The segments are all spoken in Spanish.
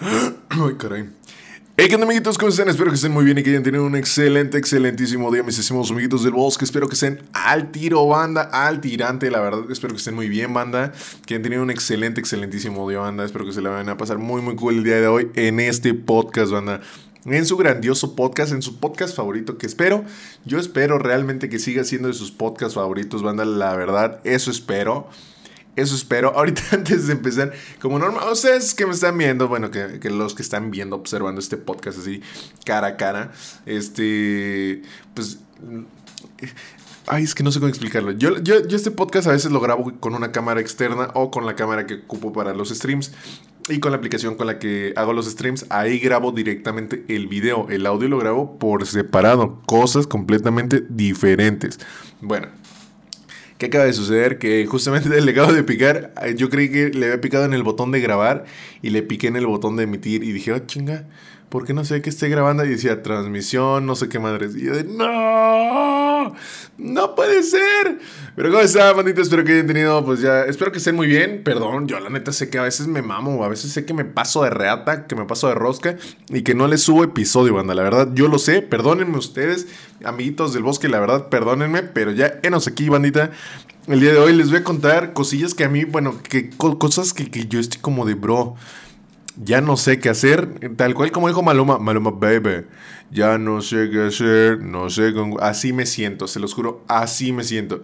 Ay, caray. Hey, ¿qué onda, amiguitos? ¿Cómo están? Espero que estén muy bien y que hayan tenido un excelente, excelentísimo día, mis estimados amiguitos del bosque. Espero que estén al tiro, banda, al tirante. La verdad, espero que estén muy bien, banda. Que hayan tenido un excelente, excelentísimo día, banda. Espero que se la vayan a pasar muy, muy cool el día de hoy en este podcast, banda. En su grandioso podcast, en su podcast favorito, que espero, yo espero realmente que siga siendo de sus podcasts favoritos, banda. La verdad, eso espero. Eso espero. Ahorita antes de empezar, como normal, ustedes que me están viendo, bueno, que, los que están viendo, observando este podcast así, cara a cara, este, pues... Ay, es que no sé cómo explicarlo. Yo, yo, yo este podcast a veces lo grabo con una cámara externa o con la cámara que ocupo para los streams. Y con la aplicación con la que hago los streams, ahí grabo directamente el video. El audio lo grabo por separado. Cosas completamente diferentes. Bueno, ¿Qué acaba de suceder? Que justamente el legado de picar, yo creí que le había picado en el botón de grabar y le piqué en el botón de emitir y dije, oh, chinga, ¿por qué no sé que esté grabando? Y decía, transmisión, no sé qué madres. Y yo de, no, no puede ser. Pero ¿cómo está, bandita? Espero que hayan tenido, pues ya, espero que estén muy bien. Perdón, yo la neta sé que a veces me mamo, a veces sé que me paso de reata, que me paso de rosca y que no les subo episodio, banda. La verdad, yo lo sé, perdónenme ustedes, amiguitos del bosque, la verdad, perdónenme, pero ya enos aquí, bandita. El día de hoy les voy a contar cosillas que a mí, bueno, que cosas que, que yo estoy como de bro ya no sé qué hacer, tal cual como dijo Maluma, Maluma baby, ya no sé qué hacer, no sé con... Así me siento, se los juro, así me siento.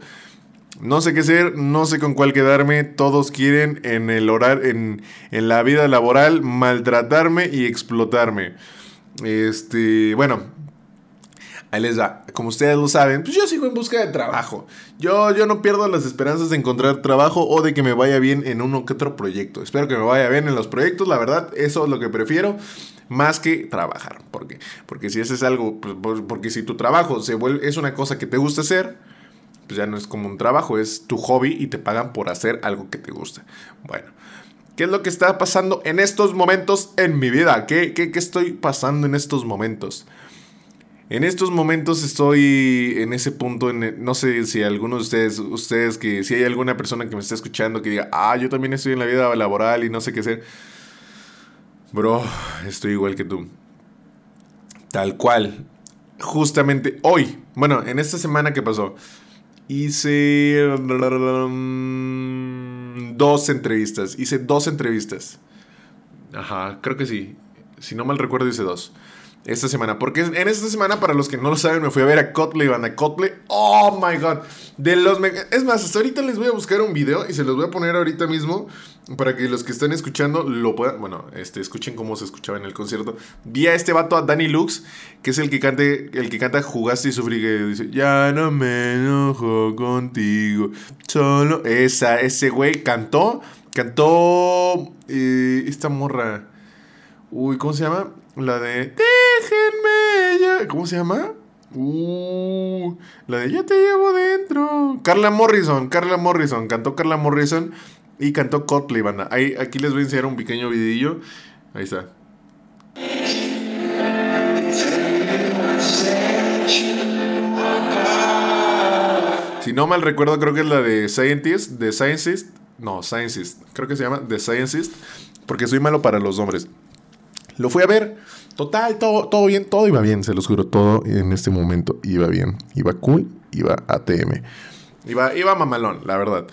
No sé qué hacer, no sé con cuál quedarme, todos quieren en el horario, en, en la vida laboral maltratarme y explotarme. Este, bueno, Les da. Como ustedes lo saben, pues yo sigo en busca de trabajo. Yo, yo no pierdo las esperanzas de encontrar trabajo o de que me vaya bien en uno que otro proyecto. Espero que me vaya bien en los proyectos, la verdad, eso es lo que prefiero más que trabajar. ¿Por qué? Porque si ese es algo, pues, porque si tu trabajo es una cosa que te gusta hacer, pues ya no es como un trabajo, es tu hobby y te pagan por hacer algo que te gusta. Bueno. ¿Qué es lo que está pasando en estos momentos en mi vida? ¿Qué, qué, qué estoy pasando en estos momentos? En estos momentos estoy en ese punto, en, no sé si algunos de ustedes, ustedes que si hay alguna persona que me está escuchando que diga, ah, yo también estoy en la vida laboral y no sé qué hacer. Bro, estoy igual que tú. Tal cual. Justamente hoy, bueno, en esta semana que pasó, hice dos entrevistas. Hice dos entrevistas. Ajá, creo que sí. Si no mal recuerdo, hice dos esta semana. Porque en esta semana, para los que no lo saben, me fui a ver a Cotley, a Cotley. Oh my god. De los es más, hasta ahorita les voy a buscar un video y se los voy a poner ahorita mismo para que los que estén escuchando lo puedan, bueno, este, escuchen cómo se escuchaba en el concierto. Vi a este vato, a Danny Lux, que es el que cante, el que canta Jugaste y sufrí, que dice, ya no me enojo contigo, solo esa, ese güey cantó, cantó eh, esta morra, uy, ¿cómo se llama? La de Déjenme ya. ¿Cómo se llama? Uh, la de Ya te llevo dentro. Carla Morrison, Carla Morrison. Cantó Carla Morrison y cantó Cotley, banda. Ahí, aquí les voy a enseñar un pequeño vidillo. Ahí está. Si no mal recuerdo, creo que es la de Scientist, de Scientist. No, Scientist. Creo que se llama The Scientist. Porque soy malo para los nombres. Lo fui a ver. Total, todo, todo bien, todo iba bien, se los juro, todo en este momento iba bien. Iba cool, iba ATM. Iba, iba mamalón, la verdad.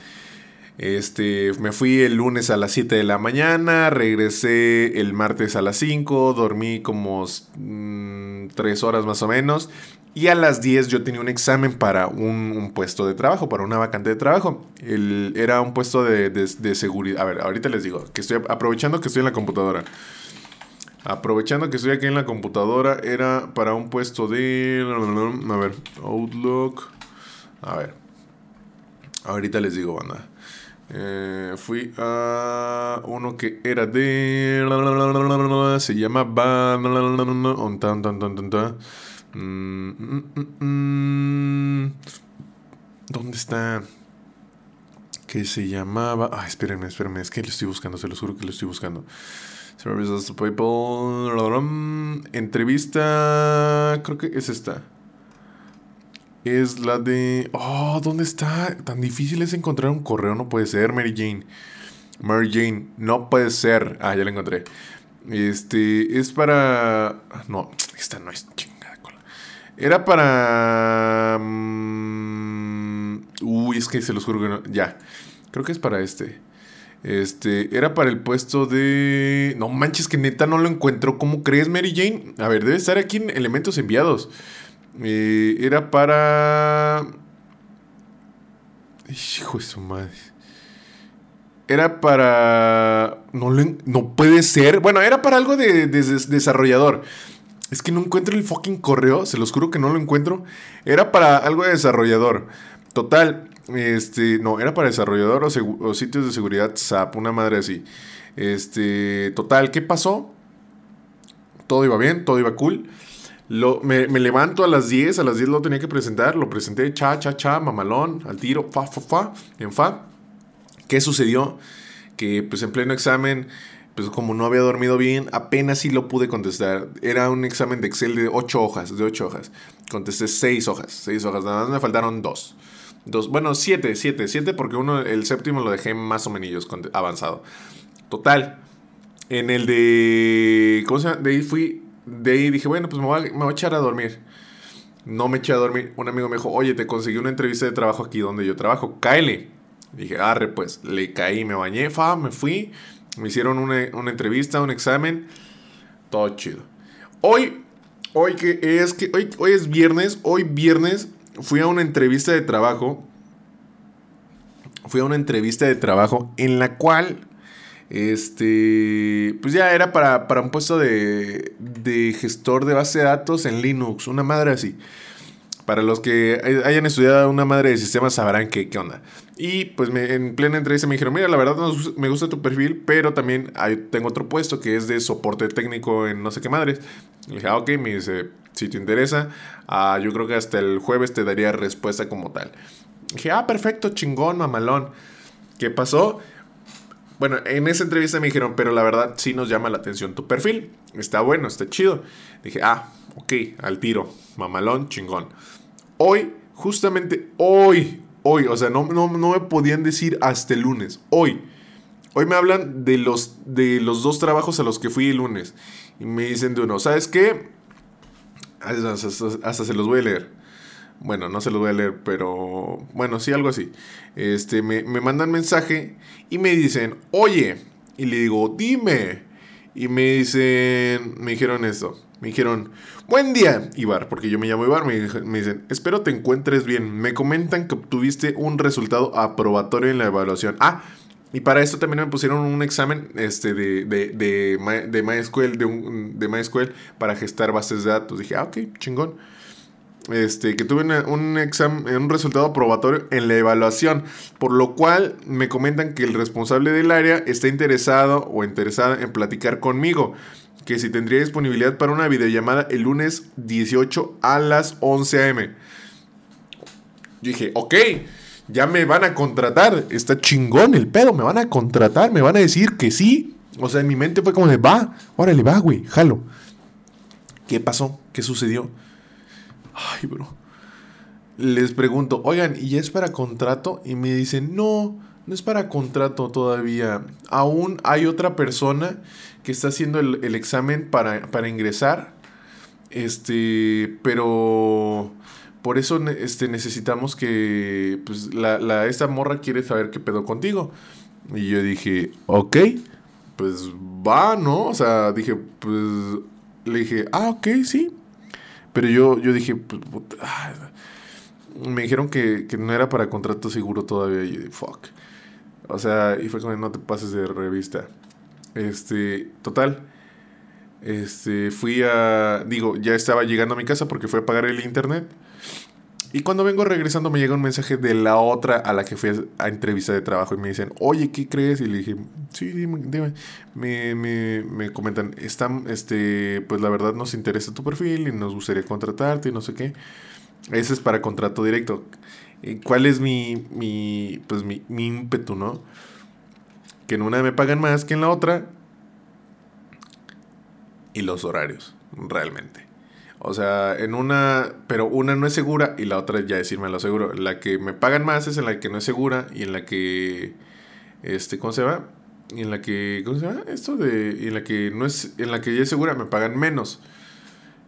Este, me fui el lunes a las 7 de la mañana, regresé el martes a las 5, dormí como 3 mm, horas más o menos. Y a las 10 yo tenía un examen para un, puesto de trabajo, para una vacante de trabajo. El, era un puesto de, de seguridad. A ver, ahorita les digo, que estoy aprovechando que estoy en la computadora. Aprovechando que estoy aquí en la computadora, era para un puesto de... A ver, Outlook. A ver. Ahorita les digo, banda. Eh, fui a uno que era de... Se llama... ¿Dónde está? Que se llamaba... Ah, espérenme, espérenme. Es que lo estoy buscando, se los juro que lo estoy buscando. Services to People. Entrevista. Creo que es esta. Es la de. Oh, ¿dónde está? Tan difícil es encontrar un correo. No puede ser, Mary Jane. Mary Jane, no puede ser. Ah, ya la encontré. Este, es para... No, esta no es chingada cola. Era para... Mm, uy, es que se los juro que no... Ya, creo que es para este. Este, era para el puesto de... No manches, que neta no lo encuentro. ¿Cómo crees, Mary Jane? A ver, debe estar aquí en elementos enviados. Eh, era para... Hijo de su madre. Era para... No, no puede ser. Bueno, era para algo de, desarrollador. Es que no encuentro el fucking correo. Se los juro que no lo encuentro. Era para algo de desarrollador. Total. Este, no, era para desarrollador o, sitios de seguridad SAP, una madre así. Este, total, ¿qué pasó? Todo iba bien, todo iba cool. Lo, me, levanto a las 10, a las 10 lo tenía que presentar, lo presenté, cha, cha, cha, mamalón, al tiro, fa, fa, fa, en fa. ¿Qué sucedió? Que pues en pleno examen, pues como no había dormido bien, apenas sí lo pude contestar. Era un examen de Excel de 8 hojas, de 8 hojas. Contesté 6 hojas, 6 hojas, nada más me faltaron 2. Dos, bueno, 7, 7, 7 porque uno, el séptimo lo dejé más o menos avanzado. Total. En el de... ¿Cómo se llama? De ahí fui... De ahí dije, bueno, pues me voy, a, echar a dormir. No me eché a dormir. Un amigo me dijo, oye, te conseguí una entrevista de trabajo aquí donde yo trabajo. Cáele. Dije, arre, pues. Le caí, me bañé, fa, me fui. Me hicieron una, una entrevista, un examen. Todo chido. Hoy, hoy que es que hoy, hoy es viernes, hoy viernes fui a una entrevista de trabajo. Fui a una entrevista de trabajo en la cual, este, pues ya era para, un puesto de, de gestor de base de datos en Linux, una madre así. Para los que hayan estudiado una madre de sistemas sabrán qué, qué onda. Y pues me, en plena entrevista me dijeron, mira, la verdad me gusta tu perfil, pero también tengo otro puesto que es de soporte técnico en no sé qué madres. Le dije, ah, ok, me dice, si te interesa, ah, yo creo que hasta el jueves te daría respuesta como tal. dije, ah, perfecto, chingón, mamalón. ¿Qué pasó? Bueno, en esa entrevista me dijeron, pero la verdad sí nos llama la atención tu perfil. Está bueno, está chido. Dije, ah, ok, al tiro, mamalón, chingón. Hoy, justamente hoy, hoy, o sea, no, no, no me podían decir hasta el lunes, hoy. Hoy me hablan de los, de los dos trabajos a los que fui el lunes. Y me dicen de uno, ¿sabes qué? Hasta, se los voy a leer. Bueno, no se los voy a leer, pero bueno, sí, algo así. Este, me, me mandan mensaje y me dicen, oye, y le digo, dime. Y me dicen, me dijeron esto. Me dijeron, buen día, Ibar, porque yo me llamo Ibar. Me, me, dicen, espero te encuentres bien. Me comentan que obtuviste un resultado aprobatorio en la evaluación. Ah, y para esto también me pusieron un examen este, de, de, de, de MySQL, de, un, de MySQL para gestar bases de datos. Dije, ah, ok, chingón. Este, que tuve un examen, un resultado aprobatorio en la evaluación, por lo cual me comentan que el responsable del área está interesado o interesada en platicar conmigo, que si tendría disponibilidad para una videollamada el lunes 18 a las 11 am. Yo dije, ok, ya me van a contratar. Está chingón el pedo, me van a contratar, me van a decir que sí. O sea, en mi mente fue como de, va, órale, va, güey, jalo. ¿Qué pasó? ¿Qué sucedió? Ay, bro. Les pregunto, oigan, ¿y es para contrato? Y me dicen, no, no es para contrato todavía. Aún hay otra persona que está haciendo el, el examen para, para ingresar. Este, pero por eso este, necesitamos que, pues, la, la, esta morra quiere saber qué pedo contigo. Y yo dije, ok, pues va, ¿no? O sea, dije, pues, le dije, ah, ok, sí. Pero yo, yo dije, pues, me dijeron que, que, no era para contrato seguro todavía. Y yo dije, fuck. O sea, y fue como, no te pases de revista. Este, total. Este, fui a, digo, ya estaba llegando a mi casa porque fue a pagar el internet. Y cuando vengo regresando me llega un mensaje de la otra a la que fui a entrevista de trabajo y me dicen, oye, ¿qué crees? Y le dije, sí, dime, dime. Me, me, me comentan, están, este, pues la verdad nos interesa tu perfil y nos gustaría contratarte y no sé qué. Ese es para contrato directo. ¿Cuál es mi, mi, pues mi, mi ímpetu, no? Que en una me pagan más que en la otra. Y los horarios, realmente. O sea, en una, pero una no es segura y la otra ya decirme lo seguro. La que me pagan más es en la que no es segura y en la que, este, ¿cómo se va? en la que, ¿cómo se llama? Esto de, en la que no es, en la que ya es segura me pagan menos.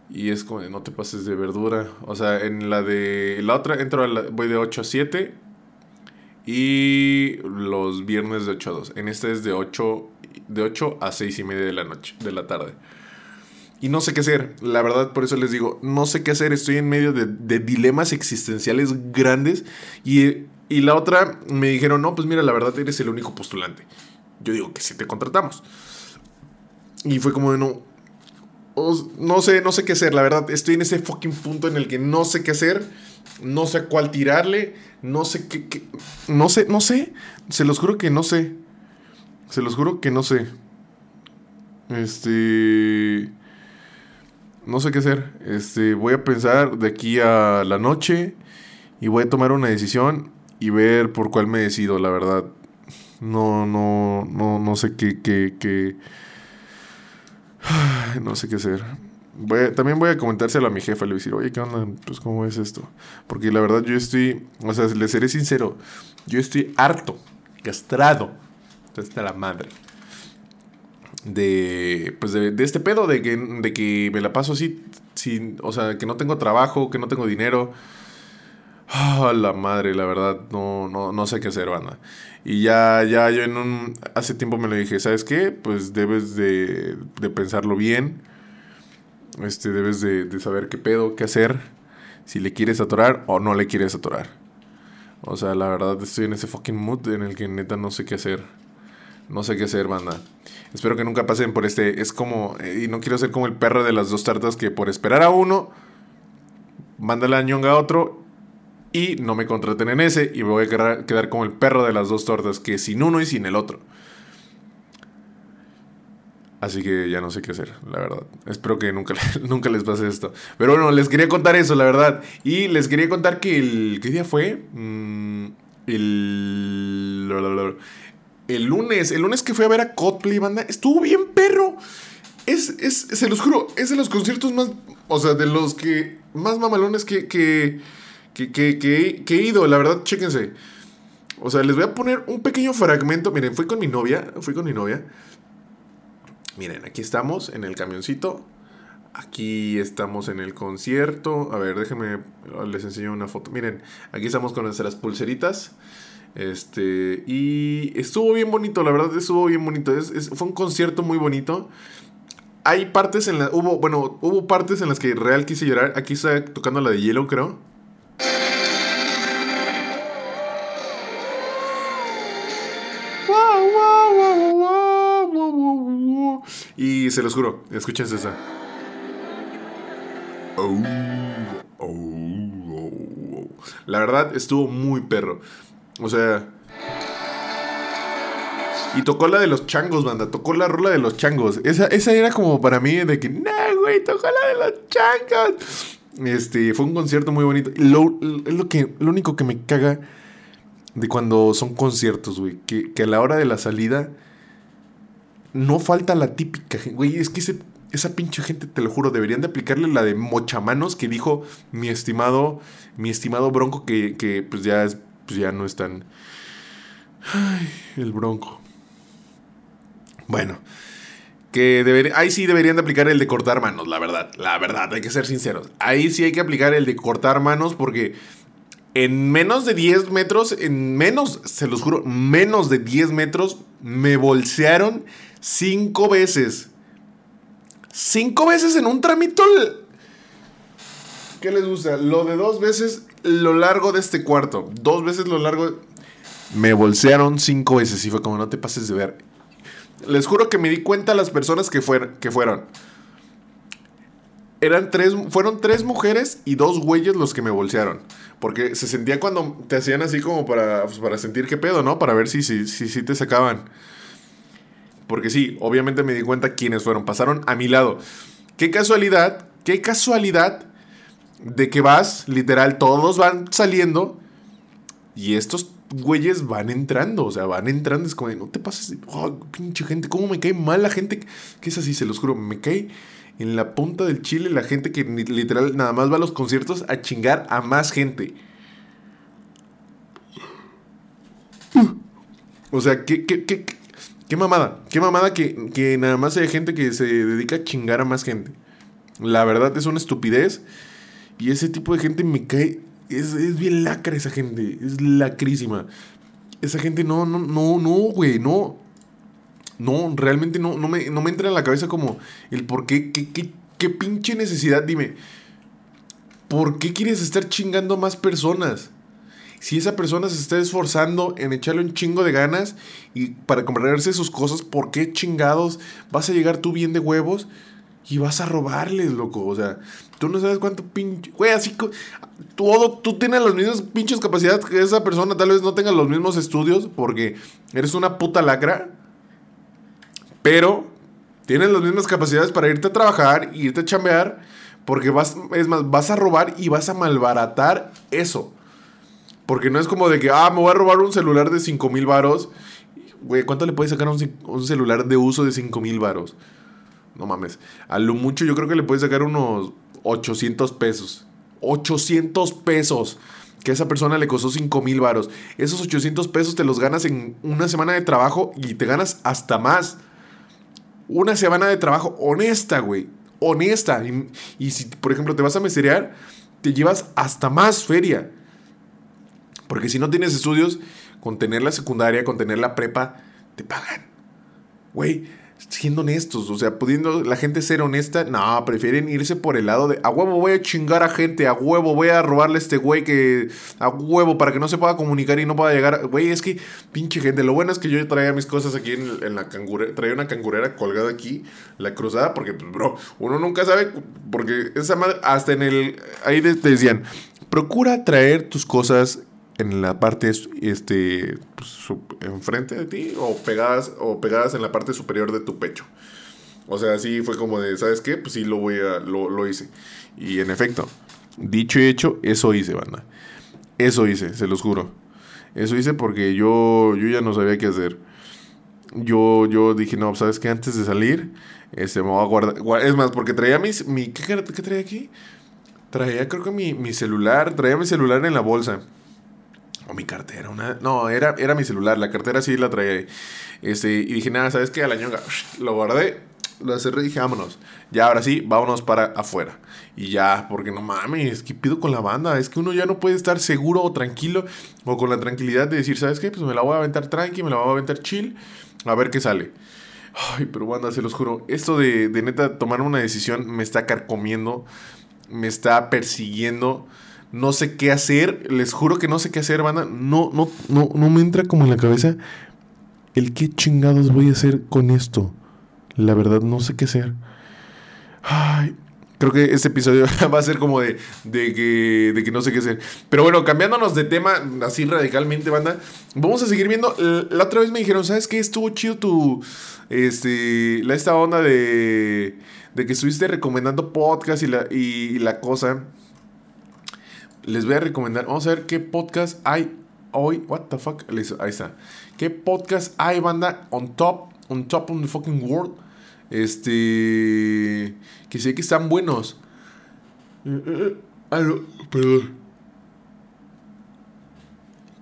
Y es como no te pases de verdura. O sea, en la de la otra entro a la, voy de 8 a 7 y los viernes de 8 a 2. En esta es de 8, de 8 a 6 y media de la noche, de la tarde. Y no sé qué hacer. La verdad, por eso les digo, no sé qué hacer. Estoy en medio de, de dilemas existenciales grandes. Y, y la otra me dijeron, no, pues mira, la verdad eres el único postulante. Yo digo que si te contratamos. Y fue como de no. sé, no sé qué hacer. La verdad, estoy en ese fucking punto en el que no sé qué hacer. No sé a cuál tirarle. No sé qué, qué. No sé, no sé. Se los juro que no sé. Se los juro que no sé. Este. No sé qué hacer. Este. Voy a pensar de aquí a la noche. Y voy a tomar una decisión. Y ver por cuál me decido, la verdad. No, no, no, no sé qué, qué, qué. No sé qué hacer. También voy a comentárselo a mi jefa, le voy a decir, oye, ¿qué onda? Pues, ¿cómo es esto? Porque la verdad yo estoy, o sea, le seré sincero, yo estoy harto, castrado, hasta la madre, de, pues, de, de, este pedo, de que, de que me la paso así, sin, o sea, que no tengo trabajo, que no tengo dinero. Ah, la madre, la verdad, no, no, no sé qué hacer, banda. Y ya, ya yo en un, hace tiempo me lo dije, ¿sabes qué? Pues debes de, de pensarlo bien. Este, debes de, de, saber qué pedo, qué hacer. Si le quieres atorar o no le quieres atorar. O sea, la verdad estoy en ese fucking mood en el que neta no sé qué hacer. No sé qué hacer, banda. Espero que nunca pasen por este. Es como. Y no quiero ser como el perro de las dos tartas que por esperar a uno. Manda la ñonga a otro y no me contraten en ese y me voy a quedar como el perro de las dos tortas, que sin uno y sin el otro. Así que ya no sé qué hacer, la verdad. Espero que nunca, nunca les pase esto. Pero bueno, les quería contar eso, la verdad. Y les quería contar que el... ¿Qué día fue? Mm, el... El lunes. El lunes que fui a ver a Coldplay, banda. Estuvo bien perro. Es, es, se los juro, es de los conciertos más... O sea, de los que... Más mamalones que... que que, que, que, he ido, la verdad, chéquense. O sea, les voy a poner un pequeño fragmento. Miren, fui con mi novia, fui con mi novia. Miren, aquí estamos en el camioncito. Aquí estamos en el concierto. A ver, déjenme, les enseño una foto. Miren, aquí estamos con nuestras pulseritas. Este, y estuvo bien bonito, la verdad, estuvo bien bonito. Es, fue un concierto muy bonito. Hay partes en las, hubo, bueno, hubo partes en las que real quise llorar. Aquí está tocando la de Yellow, creo. Y se los juro, escúchense esa. Oh, oh, oh, La verdad estuvo muy perro. O sea. Y tocó la de los changos, banda. Tocó la rola de los changos. Esa, esa era como para mí de que, nah, güey, tocó la de los changos. Este, fue un concierto muy bonito. Lo, es lo, que, lo único que me caga de cuando son conciertos, güey. Que, que a la hora de la salida no falta la típica, güey, es que ese, esa pinche gente, te lo juro, deberían de aplicarle la de mochamanos que dijo mi estimado, mi estimado Bronco, que, que pues ya es, pues ya no es tan... Ay, el Bronco. Bueno, que debería, ahí sí deberían de aplicar el de cortar manos, la verdad, la verdad, hay que ser sinceros. Ahí sí hay que aplicar el de cortar manos porque en menos de 10 metros, en menos, se los juro, menos de 10 metros, me bolsearon Cinco veces. Cinco veces en un tramito. ¿Qué les gusta? Lo de dos veces lo largo de este cuarto. Dos veces lo largo. Me bolsearon cinco veces y fue como no te pases de ver. Les juro que me di cuenta las personas que, fueron, que fueron. Eran tres, fueron tres mujeres y dos güeyes los que me bolsearon. Porque se sentía cuando te hacían así como para, pues, para sentir qué pedo, ¿no? Para ver si, si, si te sacaban. Porque sí, obviamente me di cuenta quiénes fueron. Pasaron a mi lado. Qué casualidad, qué casualidad de que vas, literal, todos van saliendo y estos güeyes van entrando. O sea, van entrando. Es como, no te pases. Oh, pinche gente, cómo me cae mal la gente que es así, se los juro. Me cae en la punta del chile la gente que literal nada más va a los conciertos a chingar a más gente. O sea, ¿qué, qué, qué, Qué mamada. Qué mamada que, que nada más hay gente que se dedica a chingar a más gente. La verdad es una estupidez. Y ese tipo de gente me cae. Es, es bien lacra esa gente. Es lacrísima. Esa gente no, no, no, no, güey, no. No, realmente no, no, me, no me entra en la cabeza como el por qué, qué, qué, qué pinche necesidad, dime. ¿Por qué quieres estar chingando a más personas? Si esa persona se está esforzando en echarle un chingo de ganas y para comprarse sus cosas, ¿por qué chingados vas a llegar tú bien de huevos y vas a robarles, loco? O sea, tú no sabes cuánto pinche. Güey, así. Todo, tú tienes las mismas pinches capacidades que esa persona, tal vez no tenga los mismos estudios porque eres una puta lacra. Pero tienes las mismas capacidades para irte a trabajar, irte a chambear, porque vas, es más, vas a robar y vas a malbaratar eso. Porque no es como de que, ah, me voy a robar un celular de 5 mil varos. Güey, ¿cuánto le puedes sacar a un, celular de uso de 5 mil varos? No mames. A lo mucho yo creo que le puedes sacar unos 800 pesos. 800 pesos. Que a esa persona le costó 5 mil varos. Esos 800 pesos te los ganas en una semana de trabajo y te ganas hasta más. Una semana de trabajo honesta, güey. Honesta. Y, y si, por ejemplo, te vas a meserear, te llevas hasta más feria. Porque si no tienes estudios, con tener la secundaria, con tener la prepa, te pagan. Güey, siendo honestos, o sea, pudiendo la gente ser honesta, no, prefieren irse por el lado de a huevo voy a chingar a gente, a huevo voy a robarle a este güey que a huevo para que no se pueda comunicar y no pueda llegar. Güey, es que pinche gente, lo bueno es que yo traía mis cosas aquí en, la cangurera, traía una cangurera colgada aquí, la cruzada, porque, pues, bro, uno nunca sabe, porque esa madre, hasta en el, ahí te decían, procura traer tus cosas en la parte este pues, enfrente de ti o pegadas o pegadas en la parte superior de tu pecho. O sea, así fue como de, ¿sabes qué? Pues sí lo voy a lo, lo hice. Y en efecto, dicho y hecho, eso hice, banda. Eso hice, se los juro. Eso hice porque yo yo ya no sabía qué hacer. Yo yo dije, "No, ¿sabes qué? Antes de salir, este me voy a guardar, es más porque traía mis mi ¿qué, qué traía aquí? Traía creo que mi, mi celular, traía mi celular en la bolsa. O mi cartera, una. No, era, era mi celular, la cartera sí la traía. Este, y dije, nada, ¿sabes qué? A la ñonga, lo guardé, lo cerré y dije, vámonos. Ya, ahora sí, vámonos para afuera. Y ya, porque no mames, ¿qué pido con la banda? Es que uno ya no puede estar seguro o tranquilo o con la tranquilidad de decir, ¿sabes qué? Pues me la voy a aventar tranqui, me la voy a aventar chill, a ver qué sale. Ay, pero banda, se los juro, esto de, de neta tomar una decisión me está carcomiendo, me está persiguiendo no sé qué hacer, les juro que no sé qué hacer, banda. No, no, no, no me entra como en la cabeza el qué chingados voy a hacer con esto. La verdad, no sé qué hacer. Ay, creo que este episodio va a ser como de, de, que, de que no sé qué hacer. Pero bueno, cambiándonos de tema así radicalmente, banda, vamos a seguir viendo. La otra vez me dijeron, ¿sabes qué? Estuvo chido tu. Este. La, esta onda de. De que estuviste recomendando podcast y la, y la cosa les voy a recomendar. Vamos a ver qué podcast hay hoy. What the fuck? Ahí está. ¿Qué podcast hay, banda? On top. On top of the fucking world. Este. Que sé que están buenos. perdón.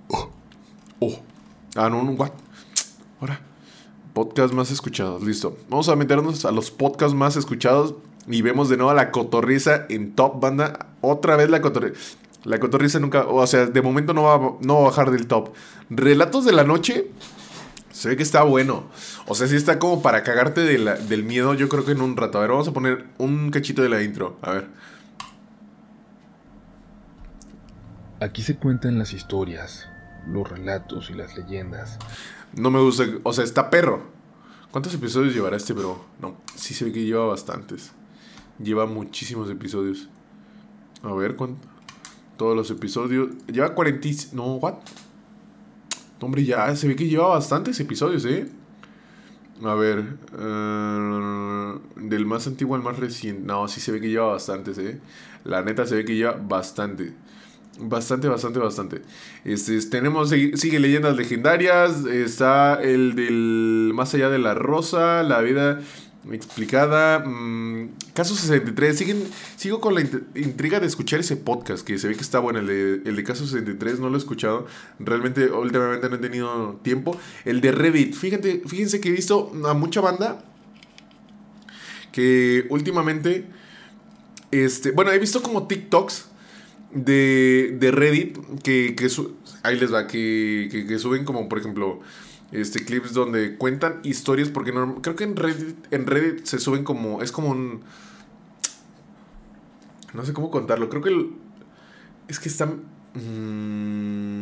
Oh. Oh. Ah, no, no, what? Ahora. Podcast más escuchados. Listo. Vamos a meternos a los podcasts más escuchados. Y vemos de nuevo a la cotorriza en top, banda. Otra vez la cotorriza. La cotorriza nunca, o sea, de momento no va, no va a bajar del top. Relatos de la noche, se ve que está bueno. O sea, si está como para cagarte del miedo, yo creo que en un rato. A ver, vamos a poner un cachito de la intro. A ver. Aquí se cuentan las historias, los relatos y las leyendas. No me gusta, o sea, está perro. ¿Cuántos episodios llevará este bro? No, sí se ve que lleva bastantes. Lleva muchísimos episodios. A ver, ¿cuánto? Todos los episodios. Lleva 40. No, what? Hombre, ya se ve que lleva bastantes episodios, ¿eh? A ver. Eh, del más antiguo al más reciente. No, sí se ve que lleva bastantes, ¿eh? La neta se ve que lleva bastante. Bastante, bastante, bastante. Este, tenemos, sigue leyendas legendarias. Está el del Más allá de la rosa. La vida explicada. Mm, caso 63. Siguen, sigo con la intriga de escuchar ese podcast que se ve que está bueno. El de, el de Caso 63 no lo he escuchado. Realmente, últimamente no he tenido tiempo. El de Reddit. Fíjense, fíjense que he visto a mucha banda que últimamente. Este, bueno, he visto como TikToks de, de Reddit que, que ahí les va, que, que suben como, por ejemplo este, clips donde cuentan historias, porque no, creo que en Reddit, en Reddit se suben como, es como un... No sé cómo contarlo, creo que es que están... Mm,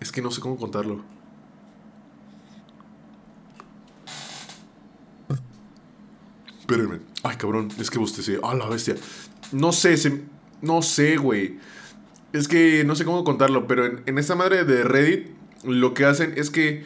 es que no sé cómo contarlo. Espérenme. Ay, cabrón, es que usted Ah, la bestia. No sé, se, no sé, güey. Es que no sé cómo contarlo, pero en, en esta madre de Reddit lo que hacen es que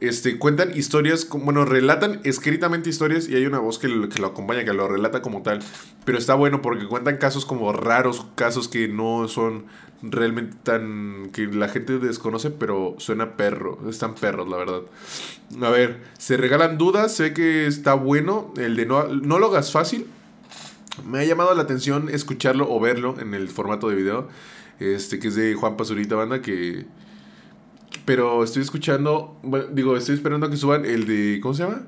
este, cuentan historias, bueno, relatan escritamente historias y hay una voz que lo, que lo, acompaña, que lo relata como tal. Pero está bueno porque cuentan casos como raros, casos que no son realmente tan... que la gente desconoce, pero suena perro, están perros, la verdad. A ver, se regalan dudas, sé que está bueno, el de no, no lo hagas fácil. Me ha llamado la atención escucharlo o verlo en el formato de video, este, que es de Juan Pazurita Banda, que pero estoy escuchando, digo, estoy esperando que suban el de, ¿cómo se llama?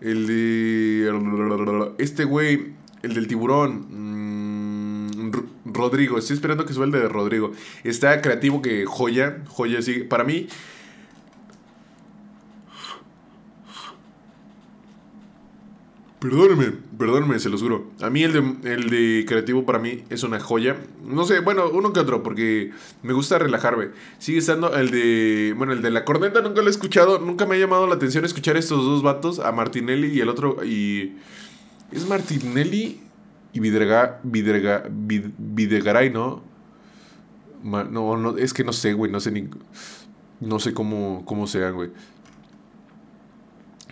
El de... Este güey, el del tiburón. Mm, Rodrigo, estoy esperando que suba el de Rodrigo. Está creativo que joya, joya, sí. Para mí, Perdóneme, perdóneme, se lo juro. A mí el de, el de creativo para mí es una joya. No sé, bueno, uno que otro, porque me gusta relajarme. Sigue estando el de. Bueno, el de la corneta nunca lo he escuchado. Nunca me ha llamado la atención escuchar estos dos vatos, a Martinelli y el otro. Y. Es Martinelli y Vidrega, Vidrega, Videgaray, ¿no? No, no, es que no sé, güey. No sé ni. No sé cómo, cómo sean, güey.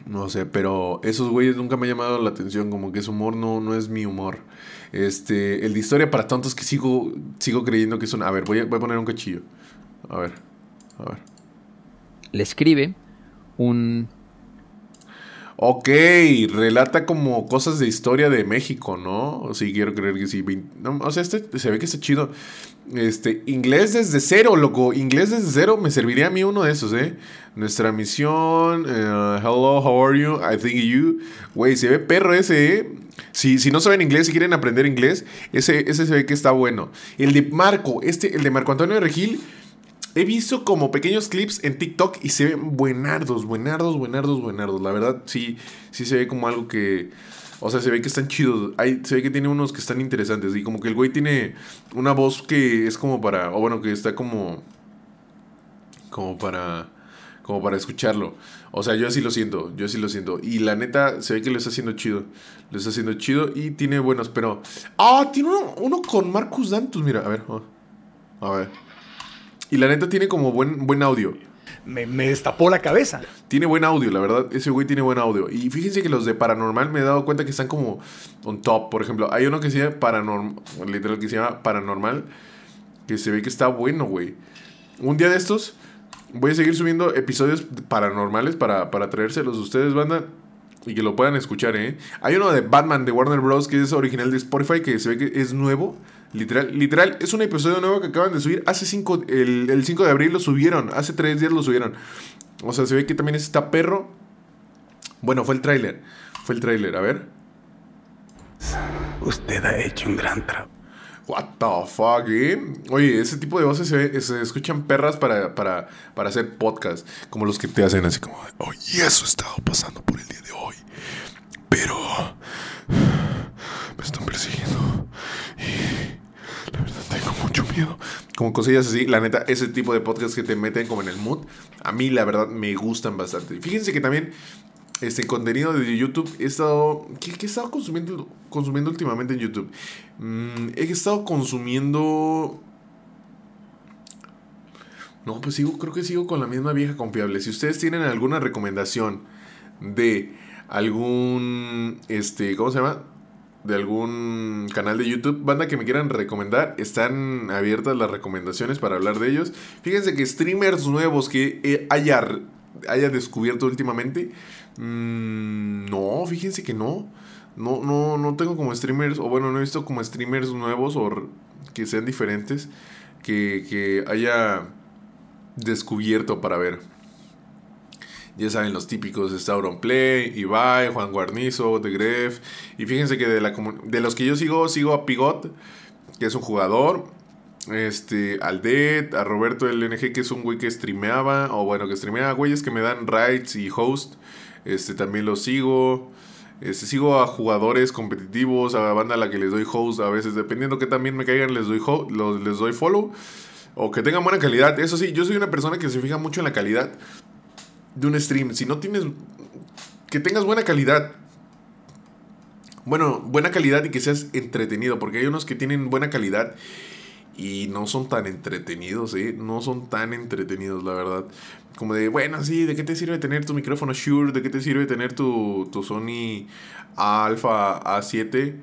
No sé, pero esos güeyes nunca me ha llamado la atención, como que su humor no, no es mi humor. Este, el de historia para tontos que sigo, sigo creyendo que son... A ver, voy a, voy a poner un cachillo. A ver, a ver. Le escribe un Ok, relata como cosas de historia de México, ¿no? Sí, quiero creer que sí. o sea, este se ve que está chido. Este, inglés desde cero, loco. Inglés desde cero me serviría a mí uno de esos, ¿eh? Nuestra misión. Uh, hello, how are you? I think you. Güey, se ve perro ese, ¿eh? Si, si no saben inglés y quieren aprender inglés, ese, ese se ve que está bueno. El de Marco, este, el de Marco Antonio Regil He visto como pequeños clips en TikTok y se ven buenardos, buenardos, buenardos, buenardos. La verdad, sí, sí se ve como algo que. O sea, se ve que están chidos. Hay, se ve que tiene unos que están interesantes. Y como que el güey tiene una voz que es como para. O bueno, que está como. Como para. Como para escucharlo. O sea, yo así lo siento. Yo así lo siento. Y la neta, se ve que lo está haciendo chido. Lo está haciendo chido y tiene buenos, pero. ¡Ah! tiene uno, uno con Marcus Dantus. Mira, a ver. A ver. Y la neta tiene como buen, buen audio. Me, destapó la cabeza. Tiene buen audio, la verdad. Ese güey tiene buen audio. Y fíjense que los de Paranormal me he dado cuenta que están como on top. Por ejemplo, hay uno que se llama Paranormal, literal que se llama Paranormal, que se ve que está bueno, güey. Un día de estos voy a seguir subiendo episodios paranormales para, para traérselos a ustedes, banda. Y que lo puedan escuchar, ¿eh? Hay uno de Batman de Warner Bros. que es original de Spotify, que se ve que es nuevo. Literal, literal, es un episodio nuevo que acaban de subir. Hace 5, el, 5 de abril lo subieron. Hace 3 días lo subieron. O sea, se ve que también está perro. Bueno, fue el tráiler. Fue el tráiler, a ver. Usted ha hecho un gran trabajo. What the fuck, eh? Oye, ese tipo de voces se, se escuchan perras para, para, para, hacer podcast. Como los que te hacen así como, oye, eso ha estado pasando por el día de hoy. Pero me están persiguiendo. Y la verdad tengo mucho miedo. Como cosillas así, la neta, ese tipo de podcast que te meten como en el mood, a mí la verdad me gustan bastante. Fíjense que también este contenido de YouTube he estado. ¿Qué, he estado consumiendo, consumiendo últimamente en YouTube? Mm, he estado consumiendo. No, pues sigo, creo que sigo con la misma vieja confiable. Si ustedes tienen alguna recomendación de algún. Este, ¿cómo se llama? De algún canal de YouTube, banda que me quieran recomendar, están abiertas las recomendaciones para hablar de ellos. Fíjense que streamers nuevos que haya haya descubierto últimamente. Mm, no, fíjense que no. No, no, no tengo como streamers, o bueno, no he visto como streamers nuevos o que sean diferentes que, que haya descubierto para ver. Ya saben, los típicos Stauron Play, Ibai, Juan Guarnizo, The Gref. Y fíjense que de, la, de los que yo sigo, sigo a Pigot, que es un jugador. Este, al Dead, a Roberto LNG, que es un güey que streameaba, o bueno, que streameaba güeyes que me dan rights y host. Este, también los sigo. Este, sigo a jugadores competitivos, a la banda a la que les doy host a veces, dependiendo que también me caigan, les doy, les doy follow. O que tengan buena calidad. Eso sí, yo soy una persona que se fija mucho en la calidad de un stream. Si no tienes. Que tengas buena calidad. Bueno, buena calidad y que seas entretenido. Porque hay unos que tienen buena calidad y no son tan entretenidos, ¿eh? No son tan entretenidos, la verdad. Como de, bueno, sí, ¿de qué te sirve tener tu micrófono Shure? ¿De qué te sirve tener tu, tu Sony Alpha A7?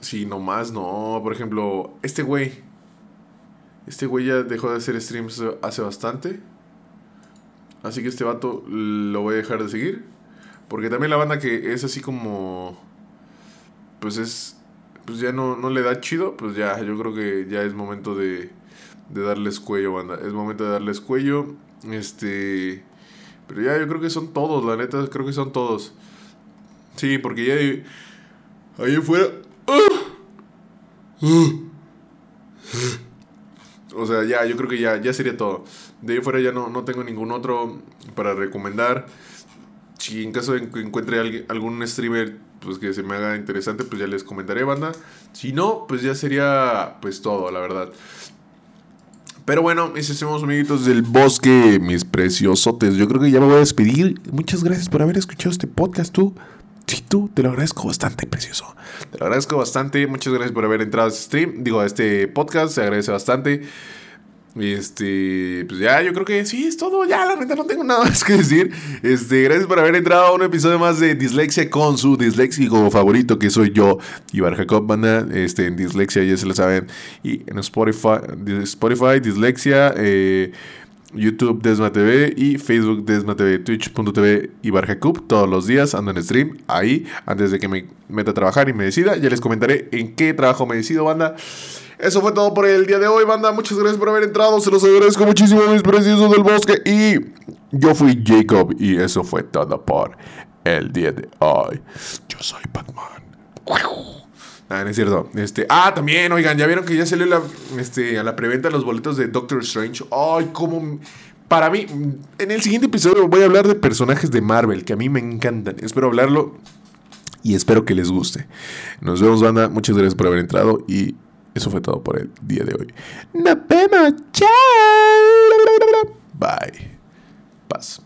Si nomás no. Por ejemplo, este güey. Este güey ya dejó de hacer streams hace bastante. Así que este vato lo voy a dejar de seguir. Porque también la banda que es así como... Pues es... Pues ya no, no le da chido. Pues ya, yo creo que ya es momento de, de darles cuello, banda. Es momento de darles cuello. Este... Pero ya yo creo que son todos, la neta, creo que son todos. Sí, porque ya ahí, ahí afuera... O sea, ya, yo creo que ya, ya sería todo. De ahí fuera ya no, no tengo ningún otro para recomendar. Si en caso de que encuentre algún streamer pues que se me haga interesante, pues ya les comentaré, banda. Si no, pues ya sería pues todo, la verdad. Pero bueno, mis estimados amiguitos del bosque, mis preciosotes, yo creo que ya me voy a despedir. Muchas gracias por haber escuchado este podcast, tú. Sí, tú, te lo agradezco bastante, precioso. Te lo agradezco bastante. Muchas gracias por haber entrado a este stream. Digo, a este podcast. Se agradece bastante. Este, pues ya, yo creo que sí, es todo. Ya, la neta, no tengo nada más que decir. Este, gracias por haber entrado a un episodio más de Dislexia con su disléxico favorito, que soy yo, Ibar Jacob Banda. Este, en Dislexia, ya se lo saben. Y en Spotify, Spotify Dislexia, eh, YouTube Desma TV y Facebook Desma TV, Twitch.tv Ibar Jacob. Todos los días ando en stream ahí, antes de que me meta a trabajar y me decida. Ya les comentaré en qué trabajo me decido, banda. Eso fue todo por el día de hoy, banda. Muchas gracias por haber entrado. Se los agradezco muchísimo, mis preciosos del bosque. Y yo fui Jacob. Y eso fue todo por el día de hoy. Yo soy Batman. Ah, no es cierto. Este, ah, también, oigan, ya vieron que ya salió la, este, a la preventa los boletos de Doctor Strange. Ay, cómo. Para mí, en el siguiente episodio voy a hablar de personajes de Marvel que a mí me encantan. Espero hablarlo y espero que les guste. Nos vemos, banda. Muchas gracias por haber entrado y eso fue todo por el día de hoy. Nos vemos. Chao. Bye. Paz.